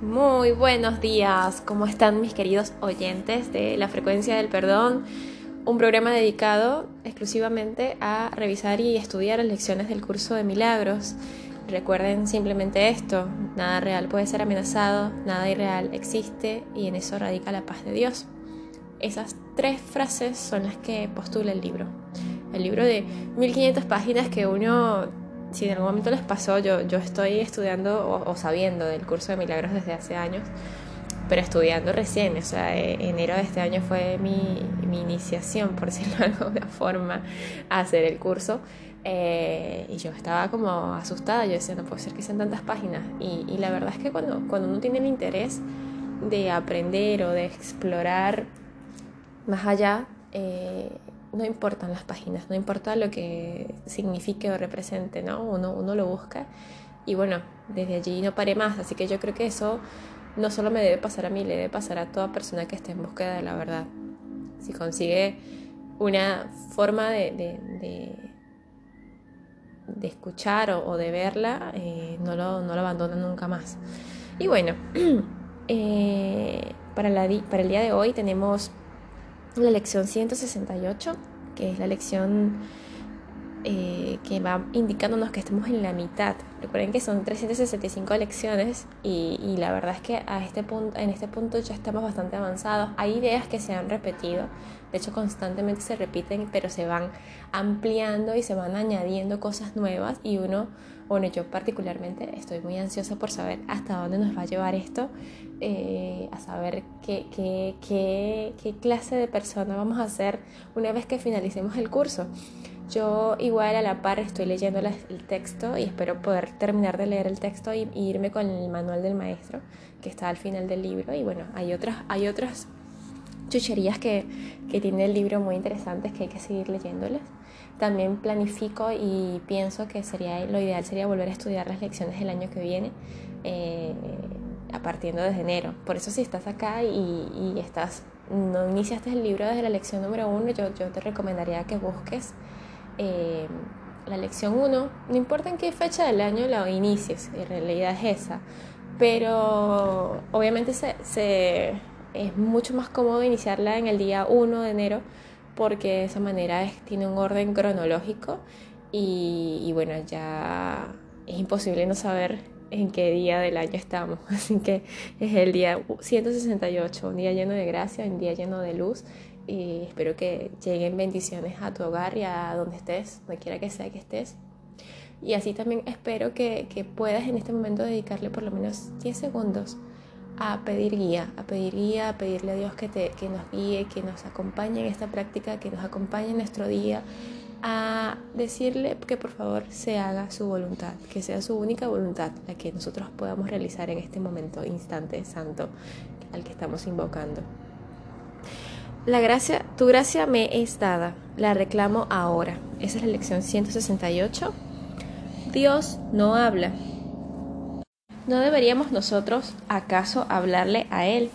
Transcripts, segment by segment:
Muy buenos días, ¿cómo están mis queridos oyentes de La Frecuencia del Perdón? Un programa dedicado exclusivamente a revisar y estudiar las lecciones del curso de milagros. Recuerden simplemente esto, nada real puede ser amenazado, nada irreal existe y en eso radica la paz de Dios. Esas tres frases son las que postula el libro. El libro de 1500 páginas que uno si en algún momento les pasó, yo, yo estoy estudiando o, sabiendo del curso de milagros desde hace años, pero estudiando recién, o sea, e, enero de este año fue mi, mi iniciación, por decirlo de alguna forma, a hacer el curso. Eh, y yo estaba como asustada, yo decía, no puede ser que sean tantas páginas. Y, y la verdad es que cuando, cuando uno tiene el interés de aprender o de explorar más allá, eh, no importan las páginas, no importa lo que signifique o represente, ¿no? Uno, uno lo busca y bueno, desde allí no paré más, así que yo creo que eso no solo me debe pasar a mí, le debe pasar a toda persona que esté en búsqueda de la verdad. Si consigue una forma de, de, de, escuchar o, de verla, eh, no, lo, no lo abandona nunca más. Y bueno, eh, para, la, para el día de hoy tenemos la lección 168, que es la lección eh, que va indicándonos que estamos en la mitad. Recuerden que son 365 lecciones y, la verdad es que a este punto, en este punto ya estamos bastante avanzados. Hay ideas que se han repetido, de hecho constantemente se repiten, pero se van ampliando y se van añadiendo cosas nuevas y uno bueno, yo particularmente estoy muy ansiosa por saber hasta dónde nos va a llevar esto, eh, a saber qué, qué, qué, qué, clase de persona vamos a ser una vez que finalicemos el curso. Yo igual a la par estoy leyendo el texto y espero poder terminar de leer el texto y, irme con el manual del maestro que está al final del libro. Y bueno, hay otras, hay otras chucherías que, que tiene el libro muy interesantes que hay que seguir leyéndoles. También planifico y pienso que sería lo ideal sería volver a estudiar las lecciones el año que viene, eh, a partir de enero. Por eso si estás acá y, estás, no iniciaste el libro desde la lección número uno, yo, yo te recomendaría que busques eh, la lección 1, no importa en qué fecha del año la inicies, en realidad es esa, pero obviamente se, se, es mucho más cómodo iniciarla en el día 1 de enero porque de esa manera tiene un orden cronológico y, bueno, ya es imposible no saber en qué día del año estamos. Así que es el día 168, un día lleno de gracia, un día lleno de luz. Y espero que lleguen bendiciones a tu hogar y a donde estés, donde quiera que sea que estés. Y así también espero que, que puedas en este momento dedicarle por lo menos 10 segundos a pedir guía, a pedir guía, a pedirle a Dios que, te, que nos guíe, que nos acompañe en esta práctica, que nos acompañe en nuestro día, a decirle que por favor se haga su voluntad, que sea su única voluntad la que nosotros podamos realizar en este momento, instante santo al que estamos invocando. La gracia, tu gracia me es dada, la reclamo ahora. Esa es la lección 168. Dios no habla, ¿No deberíamos nosotros acaso hablarle a Él?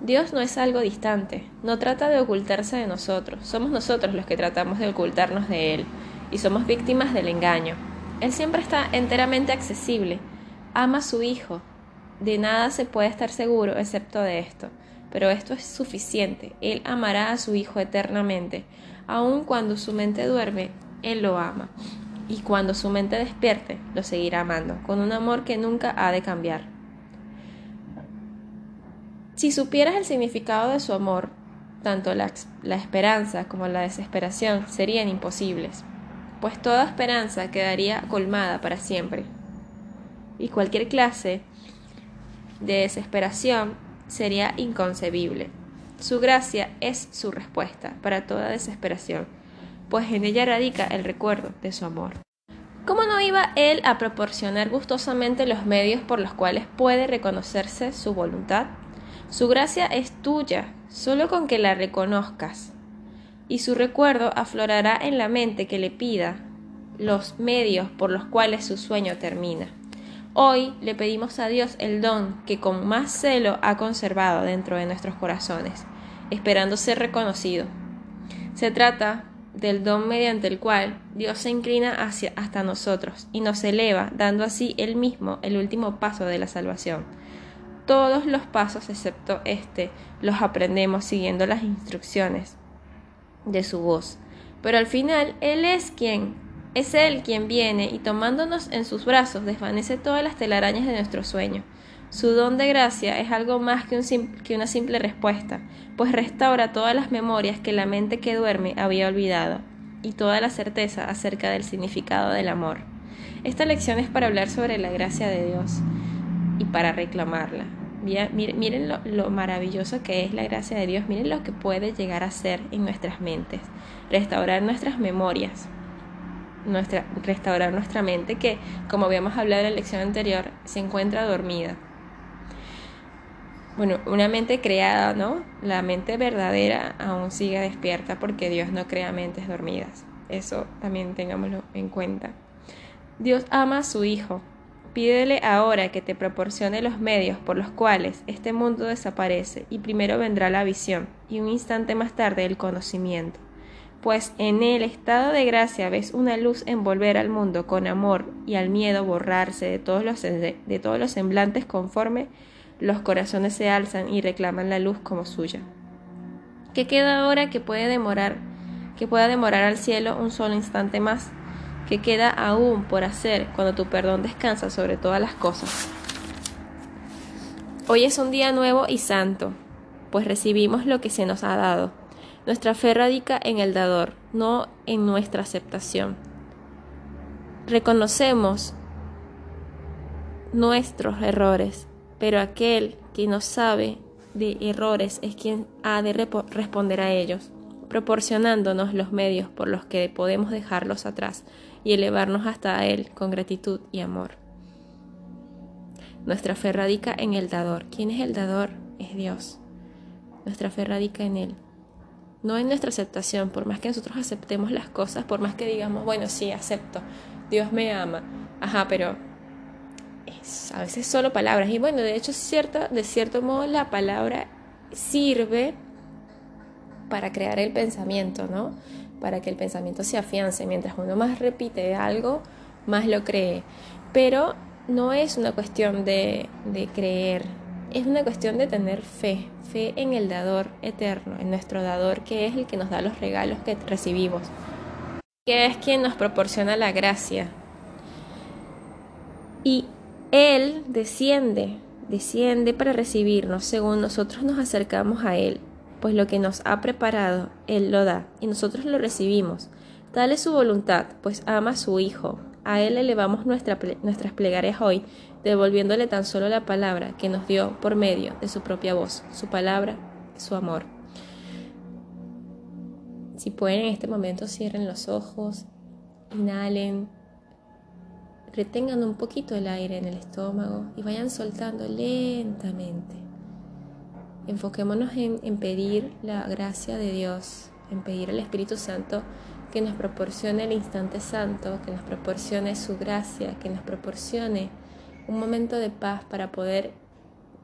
Dios no es algo distante, no trata de ocultarse de nosotros, somos nosotros los que tratamos de ocultarnos de Él, y somos víctimas del engaño. Él siempre está enteramente accesible, ama a su Hijo, de nada se puede estar seguro excepto de esto, pero esto es suficiente, Él amará a su Hijo eternamente, aun cuando su mente duerme, Él lo ama y cuando su mente despierte, lo seguirá amando, con un amor que nunca ha de cambiar. Si supieras el significado de su amor, tanto la, la, esperanza como la desesperación serían imposibles, pues toda esperanza quedaría colmada para siempre. Y cualquier clase de desesperación sería inconcebible. Su gracia es su respuesta para toda desesperación pues en ella radica el recuerdo de su amor. ¿Cómo no iba él a proporcionar gustosamente los medios por los cuales puede reconocerse su voluntad? Su gracia es tuya, solo con que la reconozcas, y su recuerdo aflorará en la mente que le pida los medios por los cuales su sueño termina. Hoy le pedimos a Dios el don que con más celo ha conservado dentro de nuestros corazones, esperando ser reconocido. Se trata del don mediante el cual Dios se inclina hacia, hasta nosotros y nos eleva, dando así él mismo el último paso de la salvación. todos los pasos excepto este los aprendemos siguiendo las instrucciones de su voz. Pero al final Él es quien, es Él quien viene y tomándonos en sus brazos desvanece todas las telarañas de nuestro sueño. Su don de gracia es algo más que, una simple respuesta, pues restaura todas las memorias que la mente que duerme había olvidado y toda la certeza acerca del significado del amor. Esta lección es para hablar sobre la gracia de Dios y para reclamarla. Miren, lo, maravilloso que es la gracia de Dios, miren lo que puede llegar a ser en nuestras mentes, restaurar nuestras memorias, nuestra, restaurar nuestra mente que, como habíamos hablado en la lección anterior, se encuentra dormida. Bueno, una mente creada, ¿no? La mente verdadera aún sigue despierta porque Dios no crea mentes dormidas. Eso también tengámoslo en cuenta. Dios ama a su Hijo. Pídele ahora que te proporcione los medios por los cuales este mundo desaparece y primero vendrá la visión y un instante más tarde el conocimiento. Pues en el estado de gracia ves una luz envolver al mundo con amor y al miedo borrarse de todos los, de todos los semblantes conforme los corazones se alzan y reclaman la luz como suya. ¿Qué queda ahora que puede demorar, que pueda demorar al cielo un solo instante más? ¿Qué queda aún por hacer cuando tu perdón descansa sobre todas las cosas? Hoy es un día nuevo y santo, pues recibimos lo que se nos ha dado. Nuestra fe radica en el dador, no en nuestra aceptación. Reconocemos nuestros errores pero aquel que no sabe de errores es quien ha de responder a ellos, proporcionándonos los medios por los que podemos dejarlos atrás y elevarnos hasta Él con gratitud y amor. Nuestra fe radica en el dador. ¿Quién es el dador? Es Dios. Nuestra fe radica en Él. No en nuestra aceptación, por más que nosotros aceptemos las cosas, por más que digamos, bueno, sí, acepto, Dios me ama. Ajá, pero a veces solo palabras. Y bueno, de hecho, cierta, de cierto modo la palabra sirve para crear el pensamiento, ¿no? Para que el pensamiento se afiance. Mientras uno más repite algo, más lo cree. Pero no es una cuestión de, de creer, es una cuestión de tener fe, fe en el dador eterno, en nuestro dador que es el que nos da los regalos que recibimos, que es quien nos proporciona la gracia. Y él desciende, desciende para recibirnos según nosotros nos acercamos a Él, pues lo que nos ha preparado, Él lo da, y nosotros lo recibimos. Tal es su voluntad, pues ama a su Hijo. A Él elevamos nuestra, nuestras plegarias hoy, devolviéndole tan solo la palabra que nos dio por medio de su propia voz, su palabra, su amor. Si pueden en este momento cierren los ojos, inhalen retengan un poquito el aire en el estómago y vayan soltando lentamente. Enfoquémonos en, pedir la gracia de Dios, en pedir al Espíritu Santo que nos proporcione el instante santo, que nos proporcione su gracia, que nos proporcione un momento de paz para poder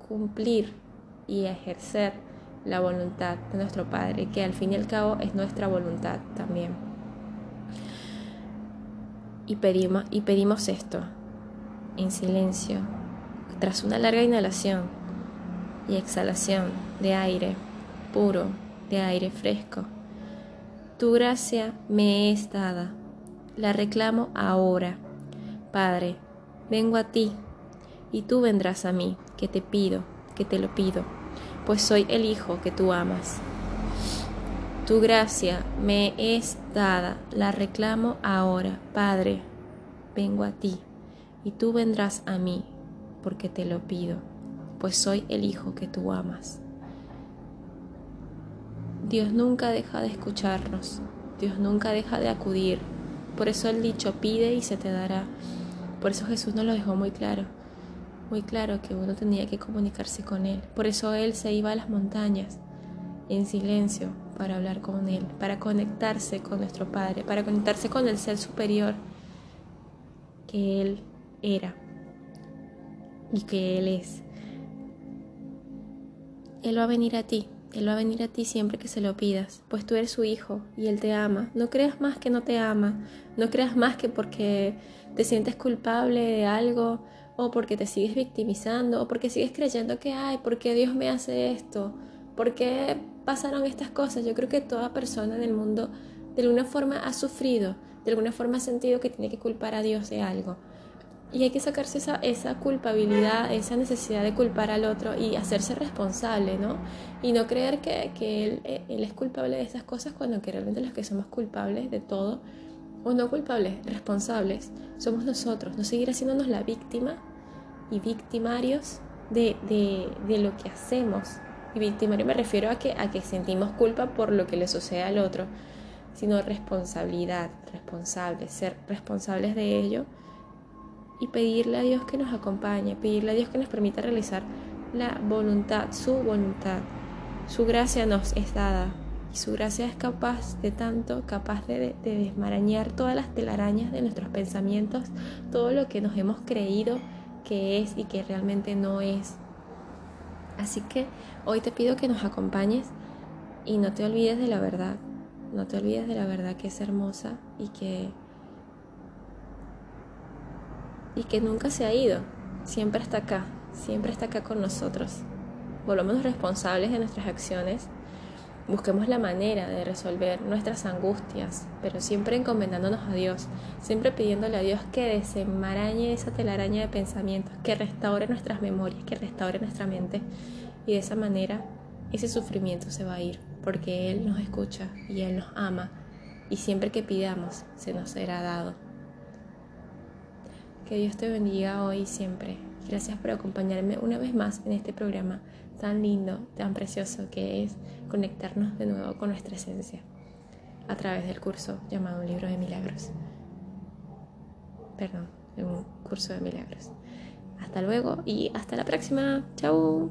cumplir y ejercer la voluntad de nuestro Padre, que al fin y al cabo es nuestra voluntad también y pedimos, y pedimos esto en silencio, tras una larga inhalación y exhalación de aire puro, de aire fresco. Tu gracia me es dada, la reclamo ahora. Padre, vengo a ti y tú vendrás a mí, que te pido, que te lo pido, pues soy el Hijo que tú amas. Tu gracia me es dada, la reclamo ahora. Padre, vengo a ti, y tú vendrás a mí, porque te lo pido, pues soy el Hijo que tú amas. Dios nunca deja de escucharnos, Dios nunca deja de acudir. Por eso el dicho pide y se te dará. Por eso Jesús nos lo dejó muy claro, muy claro que uno tenía que comunicarse con Él. Por eso Él se iba a las montañas en silencio para hablar con Él, para conectarse con nuestro Padre, para conectarse con el ser superior que Él era y que Él es. Él va a venir a ti, Él va a venir a ti siempre que se lo pidas, pues tú eres su hijo y Él te ama. No creas más que no te ama, no creas más que porque te sientes culpable de algo o porque te sigues victimizando, o porque sigues creyendo que, ay, ¿por qué Dios me hace esto? ¿Por qué pasaron estas cosas? Yo creo que toda persona en el mundo de alguna forma ha sufrido, de alguna forma ha sentido que tiene que culpar a Dios de algo. Y hay que sacarse esa, esa culpabilidad, esa necesidad de culpar al otro y hacerse responsable, ¿no? Y no creer que, que él, eh, es culpable de esas cosas cuando que realmente los que somos culpables de todo, o no culpables, responsables, somos nosotros. No seguir haciéndonos la víctima y victimarios de, de, de lo que hacemos. Y victimario me refiero a que, a que sentimos culpa por lo que le sucede al otro, sino responsabilidad, responsables, ser responsables de ello y pedirle a Dios que nos acompañe, pedirle a Dios que nos permita realizar la voluntad, su voluntad. Su gracia nos es dada y su gracia es capaz de tanto, capaz de, de desmarañar todas las telarañas de nuestros pensamientos, todo lo que nos hemos creído que es y que realmente no es. Así que hoy te pido que nos acompañes y no te olvides de la verdad, no te olvides de la verdad que es hermosa y que y que nunca se ha ido, siempre está acá, siempre está acá con nosotros. Volvamos responsables de nuestras acciones, busquemos la manera de resolver nuestras angustias, pero siempre encomendándonos a Dios, siempre pidiéndole a Dios que desenmarañe esa telaraña de pensamientos, que restaure nuestras memorias, que restaure nuestra mente y de esa manera ese sufrimiento se va a ir, porque Él nos escucha y Él nos ama y siempre que pidamos se nos será dado. Que Dios te bendiga hoy y siempre. Gracias por acompañarme una vez más en este programa tan lindo, tan precioso que es conectarnos de nuevo con nuestra esencia a través del curso llamado libro de milagros. Perdón, un curso de milagros. Hasta luego y hasta la próxima. Chao.